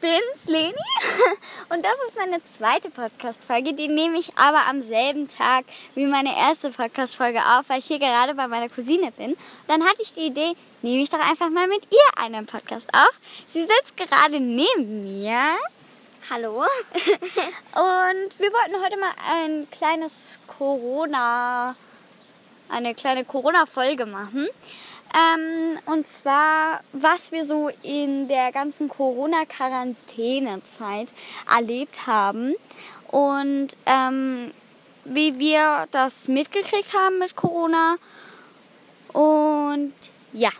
bin's, Leni. Und das ist meine zweite Podcast-Folge. Die nehme ich aber am selben Tag wie meine erste Podcast-Folge auf, weil ich hier gerade bei meiner Cousine bin. Dann hatte ich die Idee, nehme ich doch einfach mal mit ihr einen Podcast auf. Sie sitzt gerade neben mir. Hallo. Und wir wollten heute mal ein kleines Corona, eine kleine Corona-Folge machen. Ähm, und zwar, was wir so in der ganzen Corona-Quarantänezeit erlebt haben und ähm, wie wir das mitgekriegt haben mit Corona. Und ja.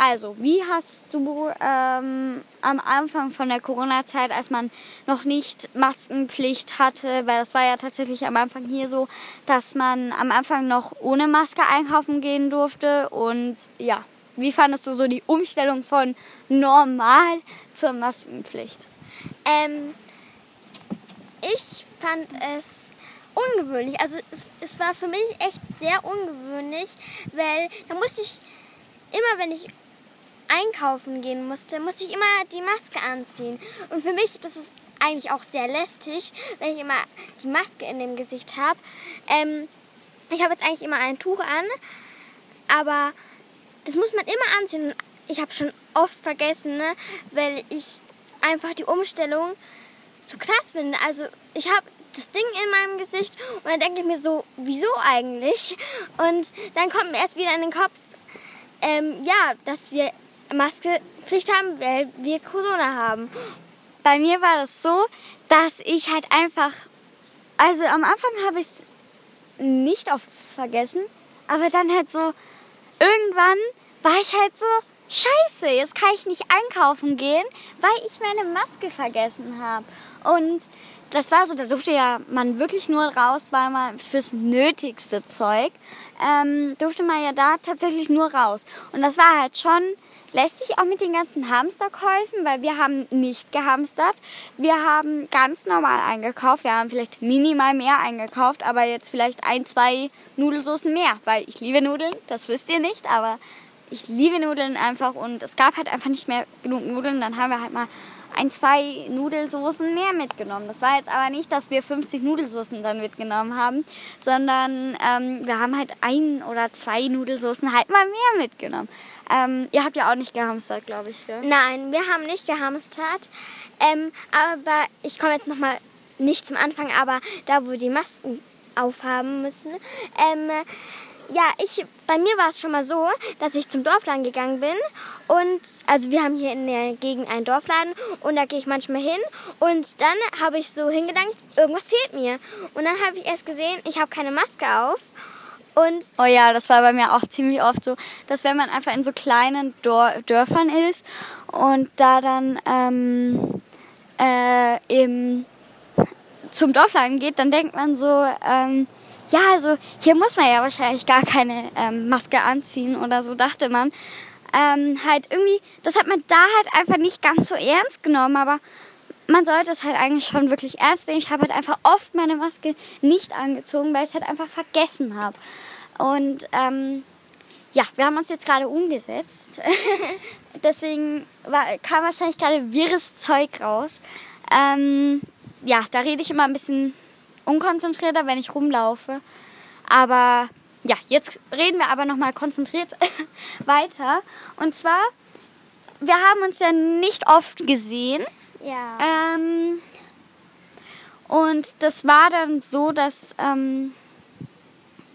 Also, wie hast du ähm, am Anfang von der Corona-Zeit, als man noch nicht Maskenpflicht hatte, weil das war ja tatsächlich am Anfang hier so, dass man am Anfang noch ohne Maske einkaufen gehen durfte und ja, wie fandest du so die Umstellung von normal zur Maskenpflicht? Ähm, ich fand es ungewöhnlich. Also es, es war für mich echt sehr ungewöhnlich, weil da musste ich immer, wenn ich einkaufen gehen musste, musste ich immer die Maske anziehen. Und für mich, das ist eigentlich auch sehr lästig, wenn ich immer die Maske in dem Gesicht habe. Ähm, ich habe jetzt eigentlich immer ein Tuch an, aber das muss man immer anziehen. Ich habe schon oft vergessen, ne, weil ich einfach die Umstellung so krass finde. Also ich habe das Ding in meinem Gesicht und dann denke ich mir so, wieso eigentlich? Und dann kommt mir erst wieder in den Kopf, ähm, ja, dass wir Maskenpflicht haben, weil wir Corona haben. Bei mir war das so, dass ich halt einfach, also am Anfang habe ich es nicht oft vergessen, aber dann halt so, irgendwann war ich halt so, scheiße, jetzt kann ich nicht einkaufen gehen, weil ich meine Maske vergessen habe. Und das war so, da durfte ja man wirklich nur raus, weil man fürs nötigste Zeug ähm, durfte man ja da tatsächlich nur raus. Und das war halt schon lässt sich auch mit den ganzen Hamsterkäufen, weil wir haben nicht gehamstert. Wir haben ganz normal eingekauft. Wir haben vielleicht minimal mehr eingekauft, aber jetzt vielleicht ein, zwei Nudelsoßen mehr, weil ich liebe Nudeln. Das wisst ihr nicht, aber ich liebe Nudeln einfach und es gab halt einfach nicht mehr genug Nudeln. Dann haben wir halt mal ein, zwei Nudelsoßen mehr mitgenommen. Das war jetzt aber nicht, dass wir 50 Nudelsoßen dann mitgenommen haben, sondern ähm, wir haben halt ein oder zwei Nudelsoßen halt mal mehr mitgenommen. Ähm, ihr habt ja auch nicht gehamstert, glaube ich. Gell? Nein, wir haben nicht gehamstert. Ähm, aber ich komme jetzt nochmal nicht zum Anfang, aber da, wo die Masken aufhaben müssen. Ähm, ja, ich, bei mir war es schon mal so, dass ich zum Dorfladen gegangen bin und also wir haben hier in der Gegend einen Dorfladen und da gehe ich manchmal hin und dann habe ich so hingedankt, irgendwas fehlt mir und dann habe ich erst gesehen, ich habe keine Maske auf und oh ja, das war bei mir auch ziemlich oft so, dass wenn man einfach in so kleinen Dor Dörfern ist und da dann ähm, äh, im, zum Dorfladen geht, dann denkt man so, ähm, ja, also hier muss man ja wahrscheinlich gar keine ähm, Maske anziehen oder so, dachte man. Ähm, halt irgendwie, das hat man da halt einfach nicht ganz so ernst genommen, aber man sollte es halt eigentlich schon wirklich ernst nehmen. Ich habe halt einfach oft meine Maske nicht angezogen, weil ich es halt einfach vergessen habe. Und ähm, ja, wir haben uns jetzt gerade umgesetzt. Deswegen war, kam wahrscheinlich gerade wirres Zeug raus. Ähm, ja, da rede ich immer ein bisschen unkonzentrierter, wenn ich rumlaufe. Aber ja, jetzt reden wir aber nochmal konzentriert weiter. Und zwar, wir haben uns ja nicht oft gesehen. ja. Ähm, und das war dann so, dass ähm,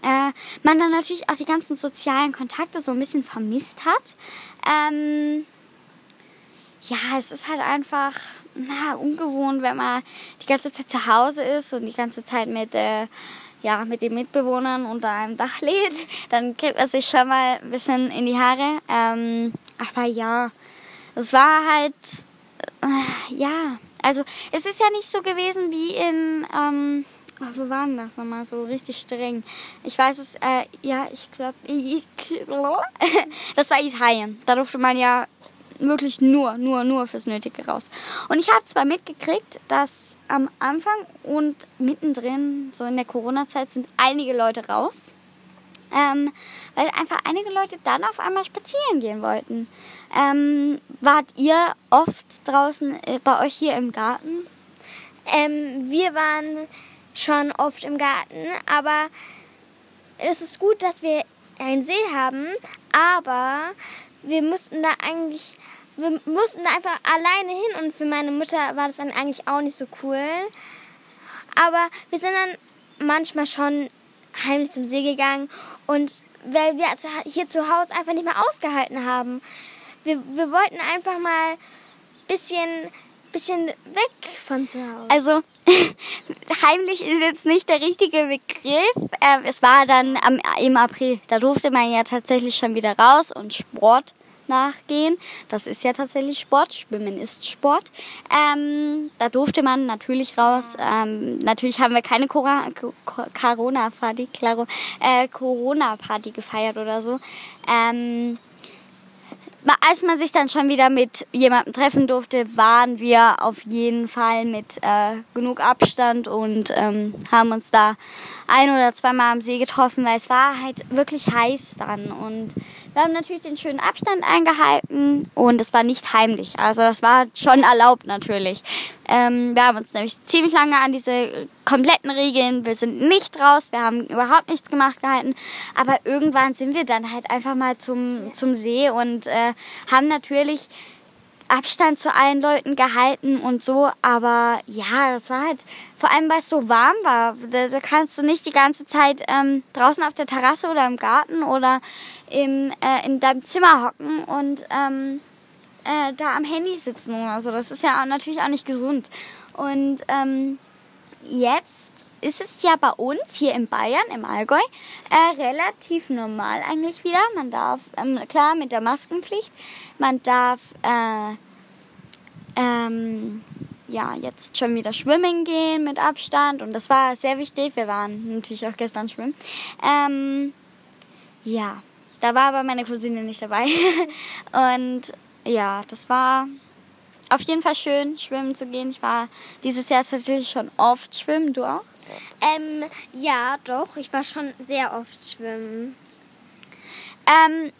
äh, man dann natürlich auch die ganzen sozialen Kontakte so ein bisschen vermisst hat. Ähm, ja, es ist halt einfach na, ungewohnt, wenn man die ganze Zeit zu Hause ist und die ganze Zeit mit, äh, ja, mit den Mitbewohnern unter einem Dach lebt. Dann kriegt man sich schon mal ein bisschen in die Haare. Ähm, aber ja, es war halt, äh, ja, also es ist ja nicht so gewesen wie in, ähm, oh, wo war denn das nochmal so richtig streng? Ich weiß es, äh, ja, ich glaube, das war Italien. Da durfte man ja wirklich nur, nur, nur fürs Nötige raus. Und ich habe zwar mitgekriegt, dass am Anfang und mittendrin, so in der Corona-Zeit, sind einige Leute raus. ähm, weil einfach einige Leute dann auf einmal spazieren gehen wollten. Ähm, wart ihr oft draußen äh, bei euch hier im Garten? Ähm, wir waren schon oft im Garten, aber es ist gut, dass wir einen See haben, aber wir mussten da eigentlich, wir mussten da einfach alleine hin und für meine Mutter war das dann eigentlich auch nicht so cool. Aber wir sind dann manchmal schon heimlich zum See gegangen und weil wir hier zu Hause einfach nicht mehr ausgehalten haben. Wir, wir wollten einfach mal bisschen, bisschen weg von zu Hause. Also heimlich ist jetzt nicht der richtige Begriff. Ähm, es war dann am, im April. Da durfte man ja tatsächlich schon wieder raus und Sport nachgehen. Das ist ja tatsächlich Sport. Schwimmen ist Sport. Ähm, da durfte man natürlich raus. Ähm, natürlich haben wir keine Corona-Party, äh, Corona-Party gefeiert oder so. Ähm, als man sich dann schon wieder mit jemandem treffen durfte, waren wir auf jeden Fall mit äh, genug Abstand und ähm, haben uns da ein oder zweimal am See getroffen, weil es war halt wirklich heiß dann und wir haben natürlich den schönen Abstand eingehalten und es war nicht heimlich. Also das war schon erlaubt natürlich. Ähm, wir haben uns nämlich ziemlich lange an diese kompletten Regeln, wir sind nicht raus, wir haben überhaupt nichts gemacht gehalten. Aber irgendwann sind wir dann halt einfach mal zum, zum See und äh, haben natürlich Abstand zu allen Leuten gehalten und so, aber ja, das war halt, vor allem weil es so warm war, da, da, kannst du nicht die ganze Zeit ähm, draußen auf der Terrasse oder im Garten oder im, äh, in deinem Zimmer hocken und ähm, äh, da am Handy sitzen oder so. Das ist ja auch, natürlich auch nicht gesund. Und ähm, jetzt ist es ja bei uns hier in Bayern, im Allgäu, äh, relativ normal eigentlich wieder. Man darf, ähm, klar, mit der Maskenpflicht, man darf, äh, ähm, ja, jetzt schon wieder schwimmen gehen mit Abstand und das war sehr wichtig. Wir waren natürlich auch gestern schwimmen. Ähm, ja, da war aber meine Cousine nicht dabei. und ja, das war auf jeden Fall schön, schwimmen zu gehen. Ich war dieses Jahr tatsächlich schon oft schwimmen. Du auch? Ähm, ja, doch. Ich war schon sehr oft schwimmen. Ähm,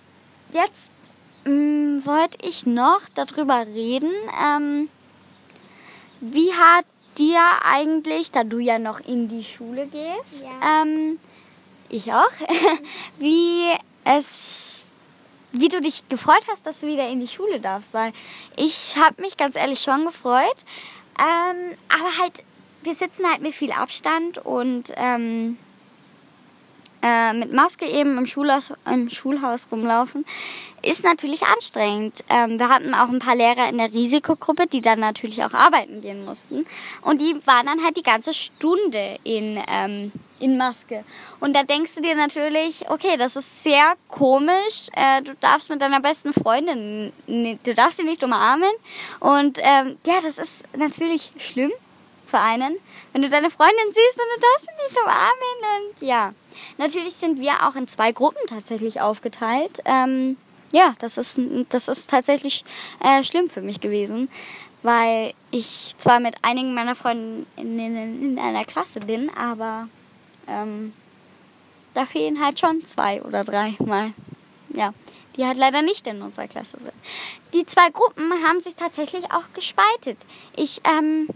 jetzt ähm, wollte ich noch darüber reden. Ähm, wie hat dir eigentlich, da du ja noch in die Schule gehst, ja. ähm, ich auch, wie es, wie du dich gefreut hast, dass du wieder in die Schule darfst, weil ich habe mich ganz ehrlich schon gefreut, ähm, aber halt wir sitzen halt mit viel Abstand und ähm, äh, mit Maske eben im Schulhaus, im Schulhaus rumlaufen, ist natürlich anstrengend. Ähm, wir hatten auch ein paar Lehrer in der Risikogruppe, die dann natürlich auch arbeiten gehen mussten. Und die waren dann halt die ganze Stunde in, ähm, in Maske. Und da denkst du dir natürlich, okay, das ist sehr komisch. Äh, du darfst mit deiner besten Freundin, du darfst sie nicht umarmen. Und ähm, ja, das ist natürlich schlimm für einen. Wenn du deine Freundin siehst und du darfst sie nicht umarmen und ja. Natürlich sind wir auch in zwei Gruppen tatsächlich aufgeteilt. Ähm, ja, das ist, das ist tatsächlich äh, schlimm für mich gewesen, weil ich zwar mit einigen meiner in, in einer Klasse bin, aber ähm, da fehlen halt schon zwei oder drei mal. Ja, die halt leider nicht in unserer Klasse sind. Die zwei Gruppen haben sich tatsächlich auch gespaltet. Ich ähm,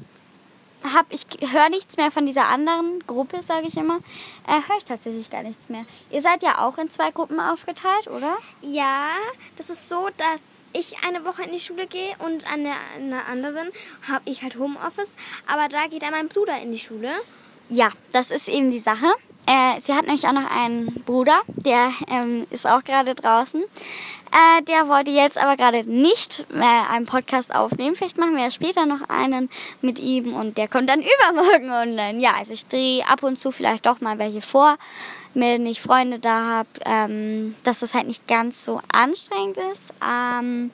hab, ich höre nichts mehr von dieser anderen Gruppe, sage ich immer. Äh, höre ich tatsächlich gar nichts mehr. Ihr seid ja auch in zwei Gruppen aufgeteilt, oder? Ja, das ist so, dass ich eine Woche in die Schule gehe und an der, an der anderen habe ich halt Homeoffice. Aber da geht dann mein Bruder in die Schule. Ja, das ist eben die Sache. Äh, sie hat nämlich auch noch einen Bruder, der ähm, ist auch gerade draußen. Äh, der wollte jetzt aber gerade nicht äh, einen Podcast aufnehmen. Vielleicht machen wir ja später noch einen mit ihm und der kommt dann übermorgen online. Ja, also ich drehe ab und zu vielleicht doch mal welche vor, wenn ich Freunde da habe, ähm, dass das halt nicht ganz so anstrengend ist. Ähm,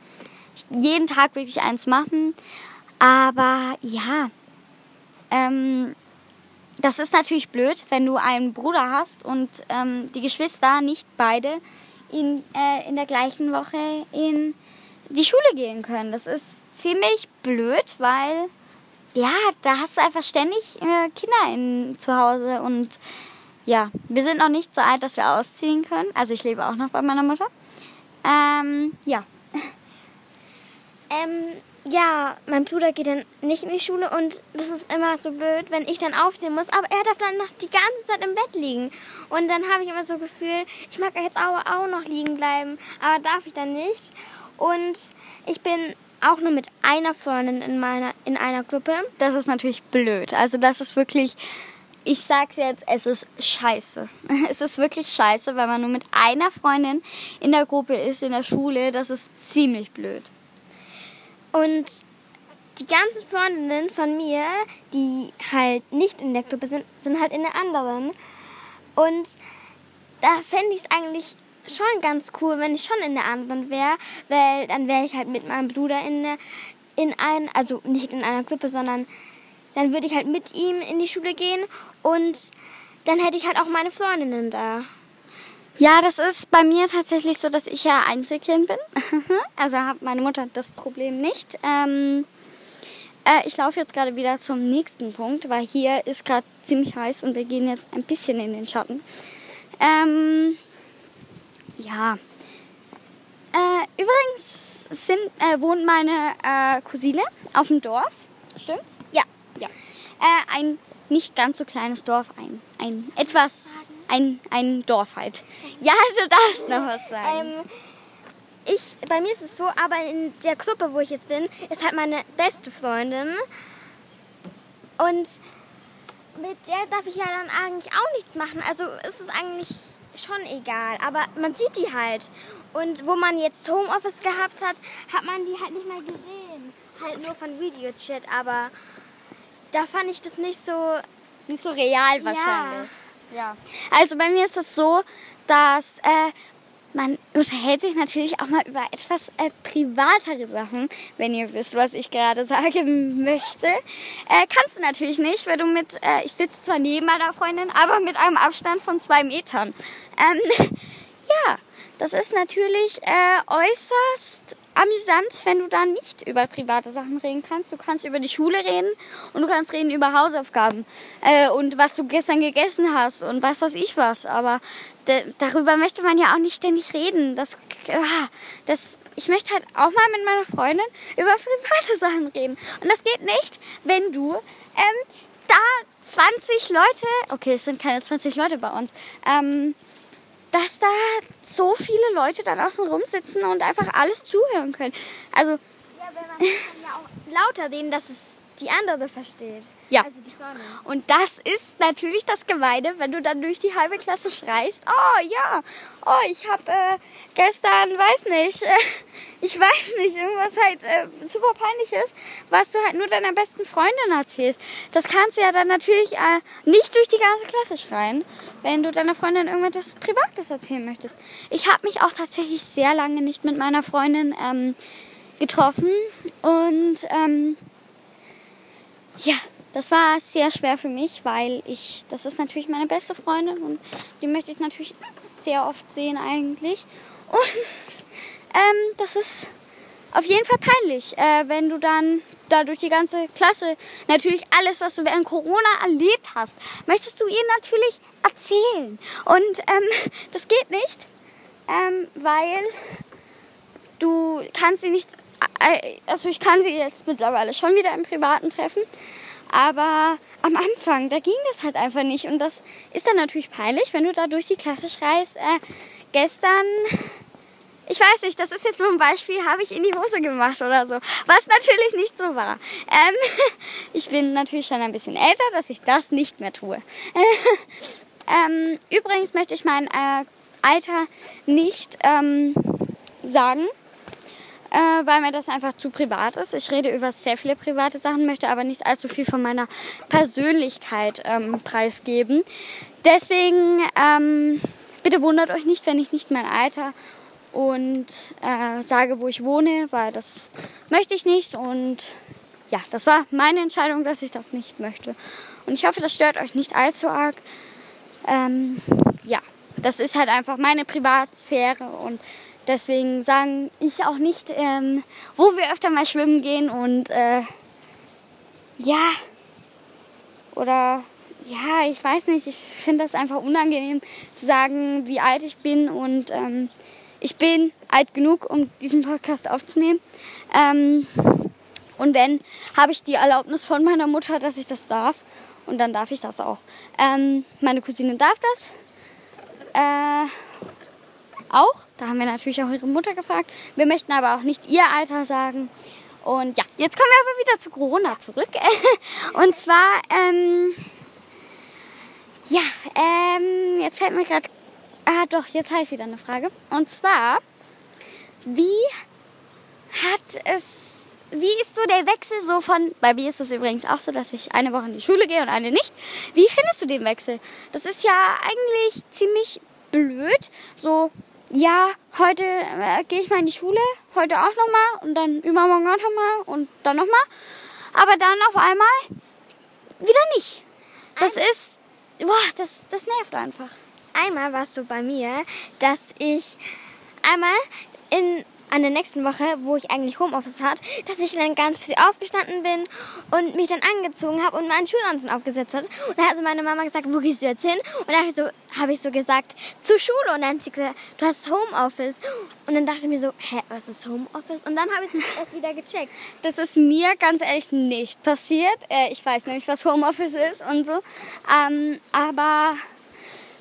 jeden Tag wirklich eins machen. Aber ja, ähm, das ist natürlich blöd, wenn du einen Bruder hast und ähm, die Geschwister nicht beide in, äh, in der gleichen Woche in die Schule gehen können. Das ist ziemlich blöd, weil ja, da hast du einfach ständig äh, Kinder in, zu Hause und ja, wir sind noch nicht so alt, dass wir ausziehen können. Also ich lebe auch noch bei meiner Mutter. Ähm, ja. Ähm, ja, mein Bruder geht dann nicht in die Schule und das ist immer so blöd, wenn ich dann aufstehen muss. Aber er darf dann noch die ganze Zeit im Bett liegen. Und dann habe ich immer so Gefühl, ich mag jetzt auch, auch noch liegen bleiben, aber darf ich dann nicht. Und ich bin auch nur mit einer Freundin in meiner in einer Gruppe. Das ist natürlich blöd. Also das ist wirklich, ich sag's jetzt, es ist scheiße. Es ist wirklich scheiße, weil man nur mit einer Freundin in der Gruppe ist, in der Schule. Das ist ziemlich blöd. Und die ganzen Freundinnen von mir, die halt nicht in der Gruppe sind, sind halt in der anderen. Und da fände ich es eigentlich schon ganz cool, wenn ich schon in der anderen wäre, weil dann wäre ich halt mit meinem Bruder in, der, in ein, also nicht in einer Gruppe, sondern dann würde ich halt mit ihm in die Schule gehen und dann hätte ich halt auch meine Freundinnen da. Ja, das ist bei mir tatsächlich so, dass ich ja Einzelkind bin. also hat meine Mutter das Problem nicht. Ähm, äh, ich laufe jetzt gerade wieder zum nächsten Punkt, weil hier ist gerade ziemlich heiß und wir gehen jetzt ein bisschen in den Schatten. Ähm, ja. Äh, übrigens sind, äh, wohnt meine äh, Cousine auf dem Dorf. Stimmt's? Ja. Ja. Äh, ein nicht ganz so kleines Dorf, ein, ein etwas, ein, ein Dorf halt. Ja, du darfst noch was sagen. Ähm, ich, bei mir ist es so, aber in der Gruppe, wo ich jetzt bin, ist halt meine beste Freundin. Und mit der darf ich ja dann eigentlich auch nichts machen. Also ist es eigentlich schon egal. Aber man sieht die halt. Und wo man jetzt Homeoffice gehabt hat, hat man die halt nicht mehr gesehen. Halt nur von Videochat. Aber da fand ich das nicht so. Nicht so real wahrscheinlich. Ja. Also bei mir ist das so, dass äh, man unterhält sich natürlich auch mal über etwas äh, privatere Sachen, wenn ihr wisst, was ich gerade sagen möchte. Äh, kannst du natürlich nicht, weil du mit, äh, ich sitze zwar neben meiner Freundin, aber mit einem Abstand von zwei Metern. Ähm, ja, das ist natürlich äh, äußerst amüsant, wenn du da nicht über private Sachen reden kannst. Du kannst über die Schule reden und du kannst reden über Hausaufgaben äh, und was du gestern gegessen hast und was weiß ich was. Aber darüber möchte man ja auch nicht ständig reden. Das, ah, das, ich möchte halt auch mal mit meiner Freundin über private Sachen reden. Und das geht nicht, wenn du ähm, da 20 Leute, okay, es sind keine 20 Leute bei uns, ähm, dass da so viele Leute dann außen rumsitzen und einfach alles zuhören können. Also. Ja, weil man kann ja auch lauter reden, dass es die andere versteht. Ja. Also die Und das ist natürlich das Gemeine, wenn du dann durch die halbe Klasse schreist. Oh ja, oh ich habe äh, gestern, weiß nicht, äh, ich weiß nicht, irgendwas halt äh, super peinliches, was du halt nur deiner besten Freundin erzählst. Das kannst du ja dann natürlich äh, nicht durch die ganze Klasse schreien, wenn du deiner Freundin irgendwas Privates erzählen möchtest. Ich habe mich auch tatsächlich sehr lange nicht mit meiner Freundin ähm, getroffen und ähm, ja, das war sehr schwer für mich, weil ich, das ist natürlich meine beste Freundin und die möchte ich natürlich sehr oft sehen eigentlich. Und ähm, das ist auf jeden Fall peinlich, äh, wenn du dann da durch die ganze Klasse natürlich alles, was du während Corona erlebt hast, möchtest du ihr natürlich erzählen. Und ähm, das geht nicht, ähm, weil du kannst sie nicht also ich kann sie jetzt mittlerweile schon wieder im Privaten treffen, aber am Anfang, da ging das halt einfach nicht und das ist dann natürlich peinlich, wenn du da durch die Klasse schreist, äh, gestern, ich weiß nicht, das ist jetzt so ein Beispiel, habe ich in die Hose gemacht oder so, was natürlich nicht so war. Ähm, ich bin natürlich schon ein bisschen älter, dass ich das nicht mehr tue. ähm, übrigens möchte ich mein äh, Alter nicht ähm, sagen äh, weil mir das einfach zu privat ist. Ich rede über sehr viele private Sachen, möchte aber nicht allzu viel von meiner Persönlichkeit ähm, preisgeben. Deswegen ähm, bitte wundert euch nicht, wenn ich nicht mein Alter und äh, sage, wo ich wohne, weil das möchte ich nicht und ja, das war meine Entscheidung, dass ich das nicht möchte. Und ich hoffe, das stört euch nicht allzu arg. Ähm, ja, das ist halt einfach meine Privatsphäre und Deswegen sagen ich auch nicht, ähm, wo wir öfter mal schwimmen gehen und äh, ja, oder ja, ich weiß nicht, ich finde das einfach unangenehm zu sagen, wie alt ich bin und ähm, ich bin alt genug, um diesen Podcast aufzunehmen. Ähm, und wenn, habe ich die Erlaubnis von meiner Mutter, dass ich das darf. Und dann darf ich das auch. Ähm, meine Cousine darf das. Äh, auch. Da haben wir natürlich auch ihre Mutter gefragt. Wir möchten aber auch nicht ihr Alter sagen. Und ja, jetzt kommen wir aber wieder zu Corona zurück. Und zwar, ähm, ja, ähm, jetzt fällt mir gerade, ah doch, jetzt habe ich wieder eine Frage. Und zwar, wie hat es, wie ist so der Wechsel so von, bei mir ist es übrigens auch so, dass ich eine Woche in die Schule gehe und eine nicht. Wie findest du den Wechsel? Das ist ja eigentlich ziemlich blöd. So, ja, heute äh, gehe ich mal in die Schule, heute auch nochmal und dann übermorgen auch nochmal und dann nochmal. Aber dann auf einmal wieder nicht. Das Ein ist, boah, das, das nervt einfach. Einmal warst du bei mir, dass ich einmal in an der nächsten Woche, wo ich eigentlich Homeoffice hatte, dass ich dann ganz früh aufgestanden bin und mich dann angezogen habe und meinen Schulanzug aufgesetzt hat. Und dann hat so meine Mama gesagt, wo gehst du jetzt hin? Und dann habe ich so, habe ich so gesagt, zur Schule. Und dann hat sie gesagt, du hast Homeoffice. Und dann dachte ich mir so, hä, was ist Homeoffice? Und dann habe ich es erst wieder gecheckt. Das ist mir ganz ehrlich nicht passiert. Äh, ich weiß nämlich, was Homeoffice ist und so. Ähm, aber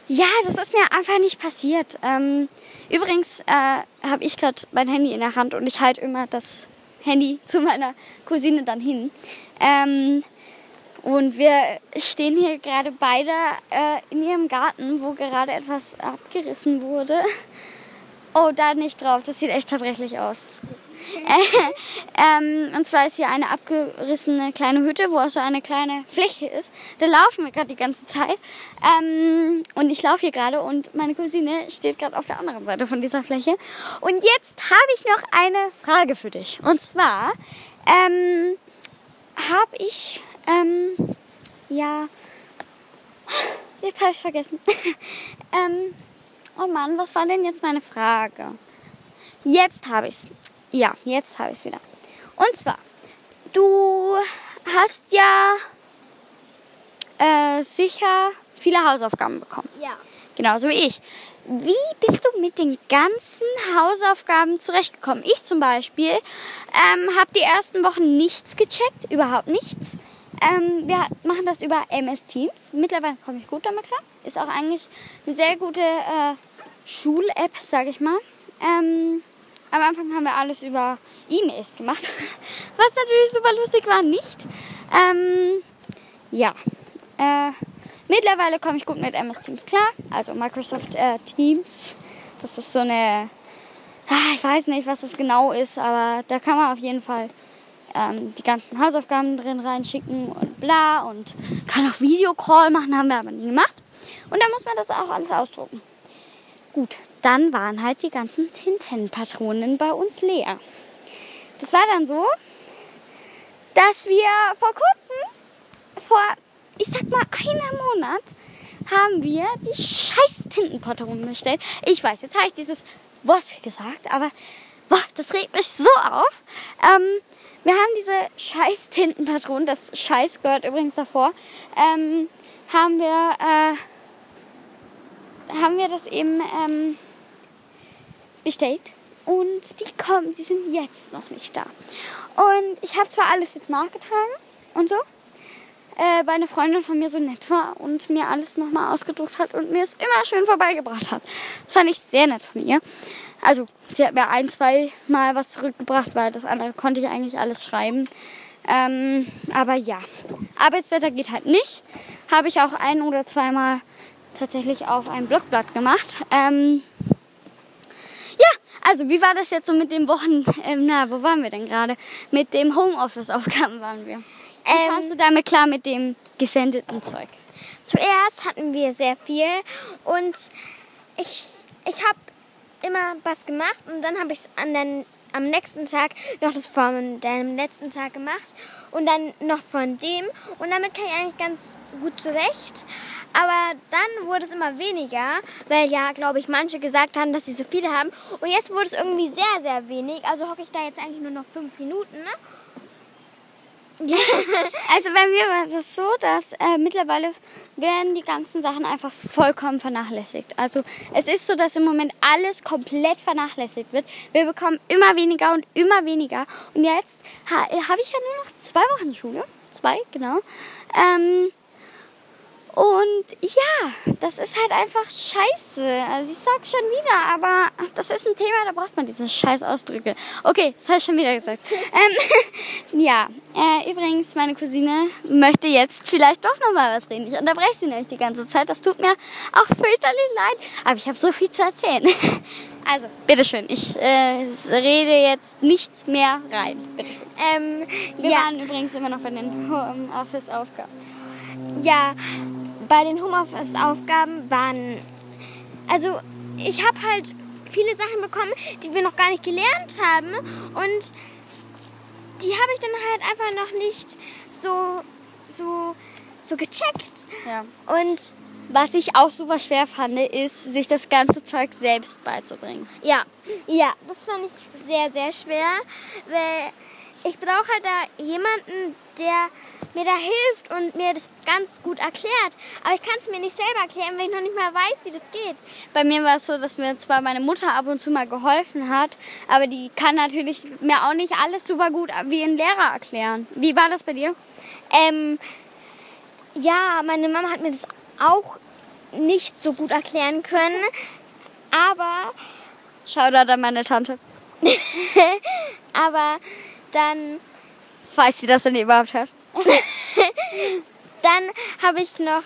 ja, das ist mir einfach nicht passiert. Ähm, übrigens äh, habe ich gerade mein Handy in der Hand und ich halte immer das Handy zu meiner Cousine dann hin. Ähm, und wir stehen hier gerade beide äh, in ihrem Garten, wo gerade etwas abgerissen wurde. Oh, da nicht drauf. Das sieht echt zerbrechlich aus. ähm, und zwar ist hier eine abgerissene kleine Hütte, wo auch so eine kleine Fläche ist. Da laufen wir gerade die ganze Zeit. Ähm, und ich laufe hier gerade und meine Cousine steht gerade auf der anderen Seite von dieser Fläche. Und jetzt habe ich noch eine Frage für dich. Und zwar ähm, habe ich, ähm, ja, jetzt habe ich vergessen. ähm, oh Mann, was war denn jetzt meine Frage? Jetzt habe ich es. Ja, jetzt habe ich es wieder. Und zwar, du hast ja äh, sicher viele Hausaufgaben bekommen. Ja. Genauso wie ich. Wie bist du mit den ganzen Hausaufgaben zurechtgekommen? Ich zum Beispiel ähm, habe die ersten Wochen nichts gecheckt, überhaupt nichts. Ähm, wir machen das über MS Teams. Mittlerweile komme ich gut damit klar. Ist auch eigentlich eine sehr gute äh, Schul-App, sage ich mal. Ähm, am Anfang haben wir alles über E-Mails gemacht, was natürlich super lustig war, nicht. Ähm, ja, äh, mittlerweile komme ich gut mit MS Teams klar, also Microsoft äh, Teams. Das ist so eine, ah, ich weiß nicht, was das genau ist, aber da kann man auf jeden Fall ähm, die ganzen Hausaufgaben drin reinschicken und bla und kann auch Videocall machen, haben wir aber nie gemacht. Und da muss man das auch alles ausdrucken. Gut, dann waren halt die ganzen Tintenpatronen bei uns leer. Das war dann so, dass wir vor kurzem, vor, ich sag mal, einem Monat, haben wir die scheiß Tintenpatronen bestellt. Ich weiß, jetzt habe ich dieses Wort gesagt, aber boah, das regt mich so auf. Ähm, wir haben diese scheiß Tintenpatronen, das Scheiß gehört übrigens davor, ähm, haben wir, äh, haben wir das eben, ähm, bestellt und die kommen, die sind jetzt noch nicht da. Und ich habe zwar alles jetzt nachgetragen und so, äh, weil eine Freundin von mir so nett war und mir alles nochmal ausgedruckt hat und mir es immer schön vorbeigebracht hat. Das fand ich sehr nett von ihr. Also, sie hat mir ein, zwei Mal was zurückgebracht, weil das andere konnte ich eigentlich alles schreiben. Ähm, aber ja, Arbeitswetter geht halt nicht. Habe ich auch ein oder zweimal tatsächlich auf ein Blockblatt gemacht. Ähm, also, wie war das jetzt so mit den Wochen? Ähm, na, wo waren wir denn gerade? Mit dem Homeoffice-Aufgaben waren wir. Wie ähm, kamst du damit klar mit dem gesendeten Zeug? Zuerst hatten wir sehr viel und ich, ich habe immer was gemacht und dann habe ich es an den am nächsten Tag noch das von dem letzten Tag gemacht und dann noch von dem. Und damit kann ich eigentlich ganz gut zurecht. Aber dann wurde es immer weniger, weil ja, glaube ich, manche gesagt haben, dass sie so viele haben. Und jetzt wurde es irgendwie sehr, sehr wenig. Also hocke ich da jetzt eigentlich nur noch fünf Minuten. Ne? Also bei mir war es so, dass äh, mittlerweile werden die ganzen Sachen einfach vollkommen vernachlässigt. Also es ist so, dass im Moment alles komplett vernachlässigt wird. Wir bekommen immer weniger und immer weniger. Und jetzt ha habe ich ja nur noch zwei Wochen Schule. Zwei, genau. Ähm, und ja, das ist halt einfach scheiße. Also ich sag's schon wieder, aber das ist ein Thema, da braucht man diese scheiß Ausdrücke. Okay, das habe ich schon wieder gesagt. Ähm, ja, äh, übrigens, meine Cousine möchte jetzt vielleicht doch nochmal was reden. Ich unterbreche sie nämlich die ganze Zeit. Das tut mir auch fürchterlich leid. Aber ich habe so viel zu erzählen. Also, bitteschön, ich äh, rede jetzt nichts mehr rein. Bitteschön. Ähm, Wir ja, waren übrigens immer noch bei den Homeoffice-Aufgaben. ja, bei den Homeoffice-Aufgaben waren. Also, ich habe halt viele Sachen bekommen, die wir noch gar nicht gelernt haben. Und die habe ich dann halt einfach noch nicht so, so, so gecheckt. Ja. Und Was ich auch super schwer fand, ist, sich das ganze Zeug selbst beizubringen. ja, ja, das fand ich sehr, sehr schwer, weil ich brauche halt da jemanden, der mir da hilft und mir das ganz gut erklärt. Aber ich kann es mir nicht selber erklären, weil ich noch nicht mal weiß, wie das geht. Bei mir war es so, dass mir zwar meine Mutter ab und zu mal geholfen hat, aber die kann natürlich mir auch nicht alles super gut wie ein Lehrer erklären. Wie war das bei dir? Ähm, ja, meine Mama hat mir das auch nicht so gut erklären können, aber, Shoutout an meine Tante. aber dann, Falls sie das denn überhaupt hört. dann habe ich noch,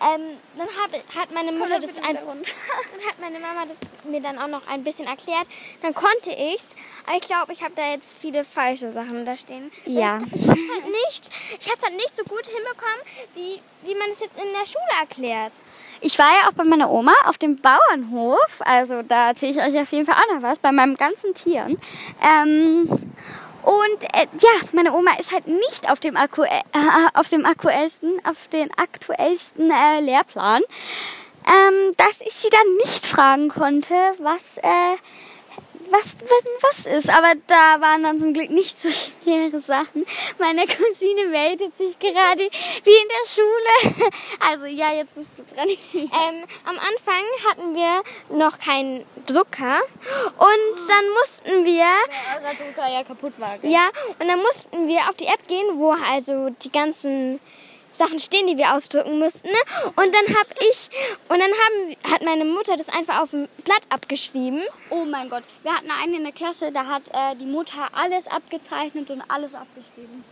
ähm, dann hab, hat meine Mutter das ein, dann hat meine Mama das mir dann auch noch ein bisschen erklärt. Dann konnte ich's, aber ich glaube, ich habe da jetzt viele falsche Sachen da stehen. Ja. Ich, ich hab's halt nicht, ich hab's halt nicht so gut hinbekommen, wie, wie man es jetzt in der Schule erklärt. Ich war ja auch bei meiner Oma auf dem Bauernhof. Also da erzähle ich euch auf jeden Fall auch noch was, bei meinem ganzen Tieren. Ähm, und äh, ja, meine Oma ist halt nicht auf dem, aktu äh, auf dem aktuellsten, auf den aktuellsten äh, Lehrplan, ähm, dass ich sie dann nicht fragen konnte, was, äh, was, was ist. Aber da waren dann zum Glück nicht so schwere Sachen. Meine Cousine meldet sich gerade wie in der Schule. Also ja, jetzt bist du dran. Ähm, am Anfang hatten wir noch keinen Drucker und dann mussten wir, eurer Drucker ja kaputt war. Gell? ja, und dann mussten wir auf die App gehen, wo also die ganzen Sachen stehen, die wir ausdrücken mussten. ne? Und dann habe ich, und dann haben, hat meine Mutter das einfach auf dem Blatt abgeschrieben. Oh mein Gott, wir hatten einen in der Klasse, da hat äh, die Mutter alles abgezeichnet und alles abgeschrieben.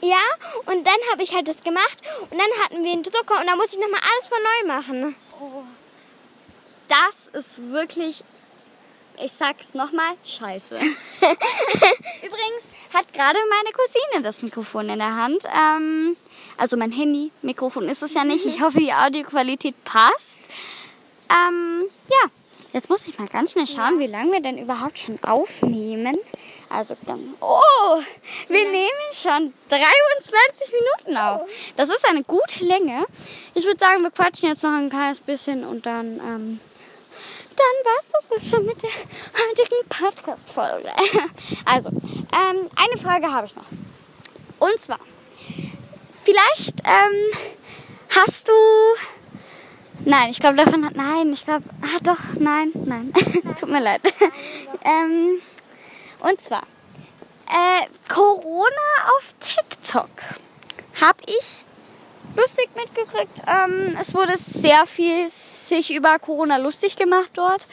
Ja, und dann habe ich halt das gemacht und dann hatten wir einen Drucker und dann musste ich nochmal alles von neu machen. Oh. Das ist wirklich, ich sag's nochmal, scheiße. Übrigens hat gerade meine Cousine das Mikrofon in der Hand. Ähm, also mein Handy, Mikrofon ist es ja nicht. Ich hoffe, die Audioqualität passt. Ähm, ja, jetzt muss ich mal ganz schnell schauen, wie lange wir denn überhaupt schon aufnehmen. Also dann, oh, wir nehmen schon 23 Minuten auf. Das ist eine gute Länge. Ich würde sagen, wir quatschen jetzt noch ein kleines bisschen und dann, ähm, dann war's das auch schon mit der heutigen Podcast-Folge. Also, ähm, eine Frage habe ich noch. Und zwar, vielleicht ähm, hast du. Nein, ich glaube davon hat. Nein, ich glaube. Ah, doch, nein, nein. Tut mir leid. ähm, und zwar, äh, Corona auf TikTok. Hab ich lustig mitgekriegt. Ähm, es wurde sehr viel sich über Corona lustig gemacht dort.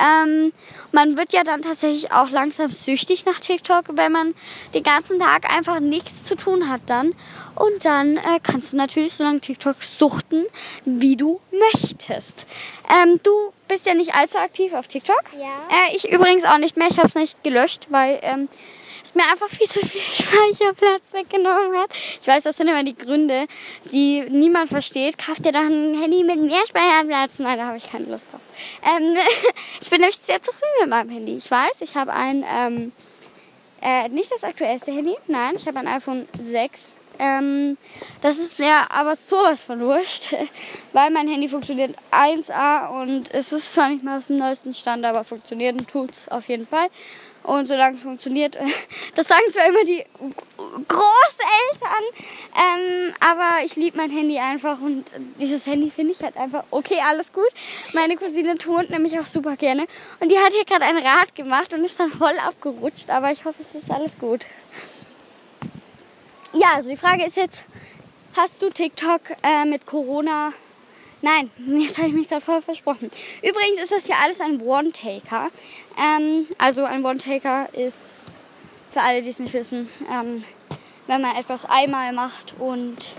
Ähm, man wird ja dann tatsächlich auch langsam süchtig nach TikTok, wenn man den ganzen Tag einfach nichts zu tun hat dann. Und dann äh, kannst du natürlich so lange TikTok suchten, wie du möchtest. Ähm, du bist ja nicht allzu aktiv auf TikTok. Ja. Äh, ich übrigens auch nicht mehr. Ich habe es nicht gelöscht, weil es mir einfach viel zu viel Speicherplatz weggenommen hat. Ich weiß, das sind immer die Gründe, die niemand versteht. Kauft dir doch ein Handy mit mehr Speicherplatz? Nein, da habe ich keine Lust drauf. Ähm, ich bin nämlich sehr zufrieden mit meinem Handy. Ich weiß, ich habe ein, ähm, äh, nicht das aktuellste Handy, nein, ich habe ein iPhone 6. Ähm, das ist mir aber sowas von wurscht, weil mein Handy funktioniert 1A und es ist zwar nicht mal auf dem neuesten Stand, aber funktioniert und tut's auf jeden Fall. Und solange es funktioniert, das sagen zwar immer die Großeltern. Ähm, aber ich liebe mein Handy einfach und dieses Handy finde ich halt einfach okay, alles gut. Meine Cousine turnt nämlich auch super gerne und die hat hier gerade ein Rad gemacht und ist dann voll abgerutscht, aber ich hoffe, es ist alles gut. Ja, also die Frage ist jetzt, hast du TikTok äh, mit Corona Nein, jetzt habe ich mich gerade voll versprochen. Übrigens ist das hier alles ein One-Taker. Ähm, also ein One-Taker ist, für alle, die es nicht wissen, ähm, wenn man etwas einmal macht und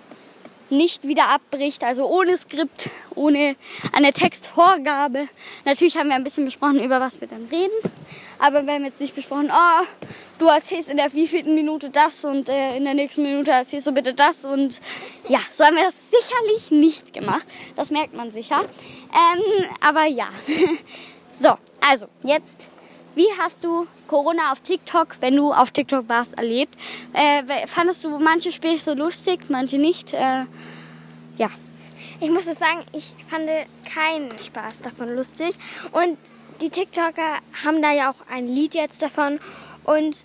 nicht wieder abbricht, also ohne Skript, ohne eine Textvorgabe. Natürlich haben wir ein bisschen besprochen, über was wir dann reden, aber wir haben jetzt nicht besprochen, oh, du erzählst in der wievielten Minute das und äh, in der nächsten Minute erzählst du bitte das und ja, so haben wir das sicherlich nicht gemacht. Das merkt man sicher. Ähm, aber ja. so, also jetzt wie hast du Corona auf TikTok, wenn du auf TikTok warst, erlebt? Äh, fandest du manche Späße lustig, manche nicht? Äh, ja. Ich muss sagen, ich fand keinen Spaß davon lustig. Und die TikToker haben da ja auch ein Lied jetzt davon. Und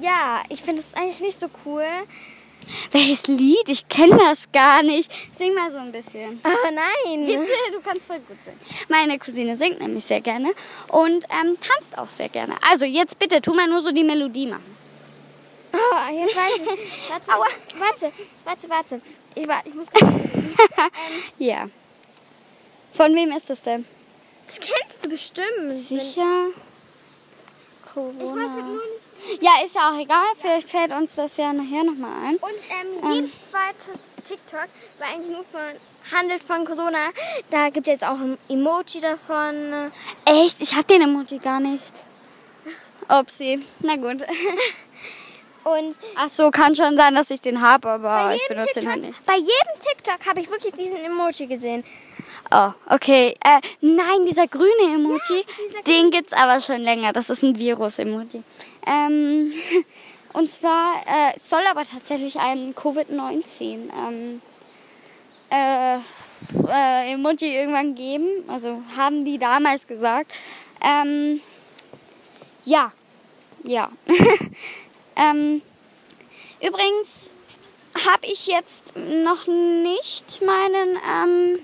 ja, ich finde es eigentlich nicht so cool. Welches Lied? Ich kenne das gar nicht. Sing mal so ein bisschen. Oh nein. Bitte, du kannst voll gut singen. Meine Cousine singt nämlich sehr gerne und ähm, tanzt auch sehr gerne. Also jetzt bitte, tu mal nur so die Melodie machen. Oh, jetzt weiß ich. Warte, Aua. warte, warte, warte. Ich, warte, ich muss. ähm. Ja. Von wem ist das denn? Das kennst du bestimmt. Sicher. Corona. Ich weiß nur nicht ja, ist ja auch egal. Vielleicht fällt uns das ja nachher nochmal ein. Und ähm, ähm, jedes zweite TikTok war eigentlich nur von, handelt von Corona. Da gibt es jetzt auch ein Emoji davon. Echt? Ich hab den Emoji gar nicht. Upsi. Na gut. Und Ach so, kann schon sein, dass ich den habe, aber ich benutze TikTok, den halt nicht. Bei jedem TikTok habe ich wirklich diesen Emoji gesehen. Oh, okay. Äh, nein, dieser grüne Emoji, ja, den gibt's aber schon länger. Das ist ein Virus-Emoji. Ähm, und zwar äh, soll aber tatsächlich ein Covid-19 ähm, äh, äh, Emoji irgendwann geben. Also haben die damals gesagt. Ähm, ja, ja. ähm, übrigens habe ich jetzt noch nicht meinen ähm,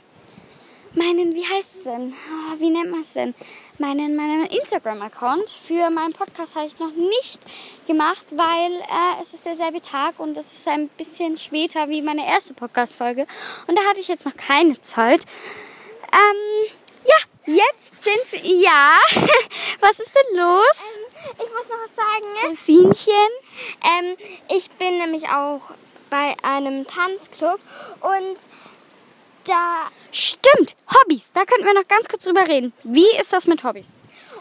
heißt es denn? Oh, wie nennt man es denn? Meinen, meinen Instagram-Account für meinen Podcast habe ich noch nicht gemacht, weil äh, es ist derselbe Tag und es ist ein bisschen später wie meine erste Podcast-Folge. Und da hatte ich jetzt noch keine Zeit. Ähm, ja, jetzt sind wir. Ja, was ist denn los? Ähm, ich muss noch was sagen. Rosinchen? Ähm, ich bin nämlich auch bei einem Tanzclub und da. Stimmt, Hobbys. Da könnten wir noch ganz kurz drüber reden. Wie ist das mit Hobbys?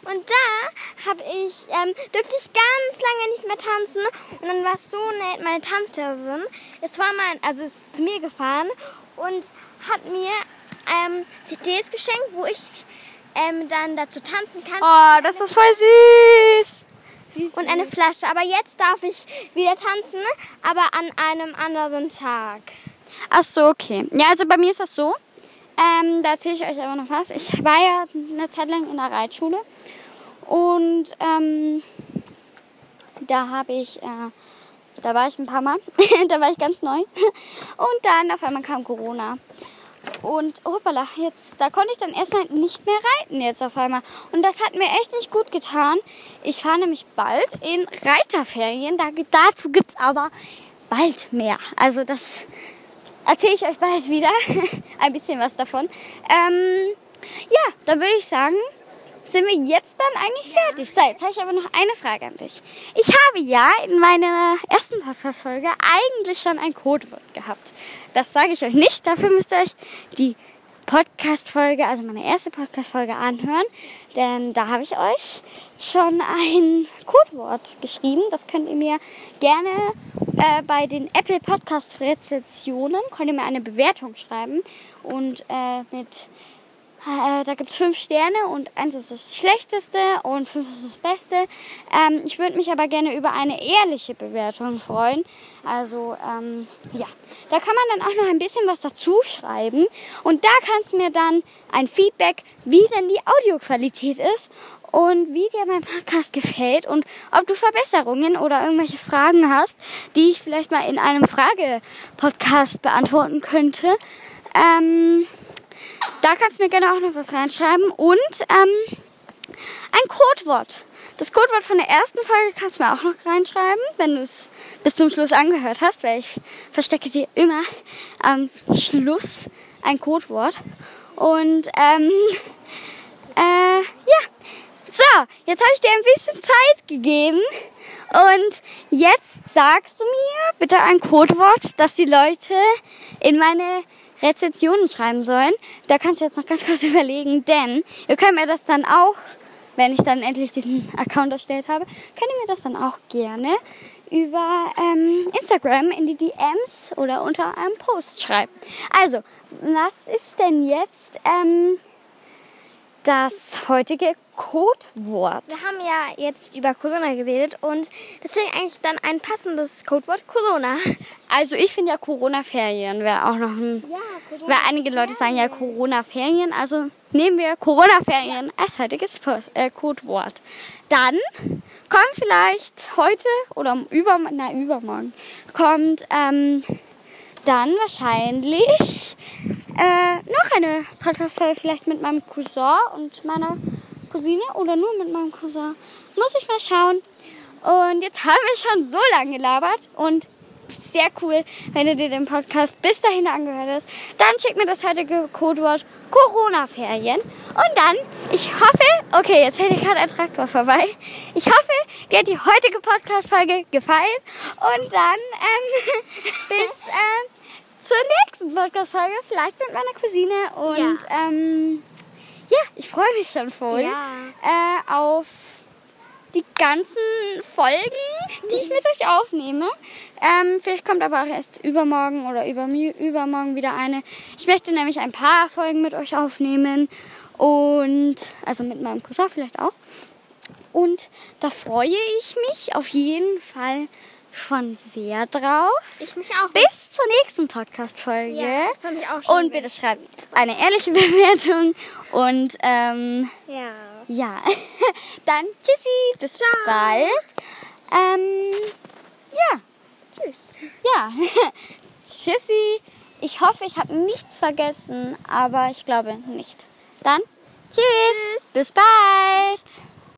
Und da habe ich, ähm, dürfte ich ganz lange nicht mehr tanzen. Und dann war es so nett, meine Tanzlehrerin ist mal, also ist zu mir gefahren und hat mir ähm, CDs geschenkt, wo ich ähm, dann dazu tanzen kann. Oh, das ist voll süß. Und eine Flasche. Aber jetzt darf ich wieder tanzen, aber an einem anderen Tag. Ach so, okay. Ja, also bei mir ist das so. Ähm, da erzähle ich euch aber noch was. Ich war ja eine Zeit lang in der Reitschule und ähm, da habe ich, äh, da war ich ein paar Mal, da war ich ganz neu und dann auf einmal kam Corona. Und hoppala, jetzt, da konnte ich dann erstmal nicht mehr reiten jetzt auf einmal. Und das hat mir echt nicht gut getan. Ich fahre nämlich bald in Reiterferien. Da, dazu gibt es aber bald mehr. Also das erzähle ich euch bald wieder ein bisschen was davon. Ähm, ja, dann würde ich sagen, sind wir jetzt dann eigentlich fertig. So, jetzt habe ich aber noch eine Frage an dich. Ich habe ja in meiner ersten Podcast-Folge eigentlich schon ein Codewort gehabt. Das sage ich euch nicht, dafür müsst ihr euch die Podcast-Folge, also meine erste Podcast-Folge anhören, denn da habe ich euch schon ein Codewort geschrieben. Das könnt ihr mir gerne äh, bei den Apple Podcast Rezeptionen, könnt ihr mir eine Bewertung schreiben und äh, mit äh, da gibt es fünf Sterne und eins ist das schlechteste und fünf ist das Beste. Ähm, ich würde mich aber gerne über eine ehrliche Bewertung freuen. Also ähm, ja, da kann man dann auch noch ein bisschen was dazu schreiben und da kannst du mir dann ein Feedback, wie denn die Audioqualität ist und wie dir mein Podcast gefällt und ob du Verbesserungen oder irgendwelche Fragen hast, die ich vielleicht mal in einem Frage-Podcast beantworten könnte. Ähm, da kannst du mir gerne auch noch was reinschreiben und ähm, ein Codewort. Das Codewort von der ersten Folge kannst du mir auch noch reinschreiben, wenn du es bis zum Schluss angehört hast, weil ich verstecke dir immer am Schluss ein Codewort. Und ähm, äh, ja, so, jetzt habe ich dir ein bisschen Zeit gegeben. Und jetzt sagst du mir bitte ein Codewort, das die Leute in meine Rezensionen schreiben sollen. Da kannst du jetzt noch ganz kurz überlegen, denn ihr könnt mir das dann auch, wenn ich dann endlich diesen Account erstellt habe, könnt ihr mir das dann auch gerne über ähm, Instagram in die DMs oder unter einem Post schreiben. Also, was ist denn jetzt ähm, das heutige Codewort? Wir haben ja jetzt über Corona geredet und deswegen eigentlich dann ein passendes Codewort Corona. Also ich finde ja Corona-Ferien wäre auch noch ein... Ja, Corona. Weil einige Leute sagen ja Corona-Ferien, also nehmen wir Corona-Ferien als heutiges äh, Codewort. Dann kommt vielleicht heute oder über, na, übermorgen kommt ähm, dann wahrscheinlich äh, noch eine Podcast-Folge vielleicht mit meinem Cousin und meiner Cousine oder nur mit meinem Cousin. Muss ich mal schauen. Und jetzt haben wir schon so lange gelabert und sehr cool, wenn du dir den Podcast bis dahin angehört hast. Dann schick mir das heutige Codewort Corona-Ferien. Und dann, ich hoffe, okay, jetzt hätte ich gerade ein Traktor vorbei. Ich hoffe, dir hat die heutige Podcast-Folge gefallen. Und dann ähm, bis ähm, zur nächsten Podcast-Folge, vielleicht mit meiner Cousine. Und Ja. ähm, ja, ich freue mich schon voll Ja. äh, auf die ganzen Folgen, die ich mit euch aufnehme. Ähm, vielleicht kommt aber auch erst übermorgen oder übermü- übermorgen wieder eine. Ich möchte nämlich ein paar Folgen mit euch aufnehmen und also mit meinem Cousin vielleicht auch. Und da freue ich mich auf jeden Fall schon sehr drauf. Ich mich auch. Bis zur nächsten Podcast-Folge. Ja, ich freue mich auch schon. Und bitte schreibt eine ehrliche Bewertung. Und ähm, Ja. Ja, dann tschüssi, bis bald. Ähm, ja, Tschüss. ja, tschüssi. Ich hoffe, ich habe nichts vergessen, aber ich glaube nicht. Dann tschüss, Tschüss. bis bald.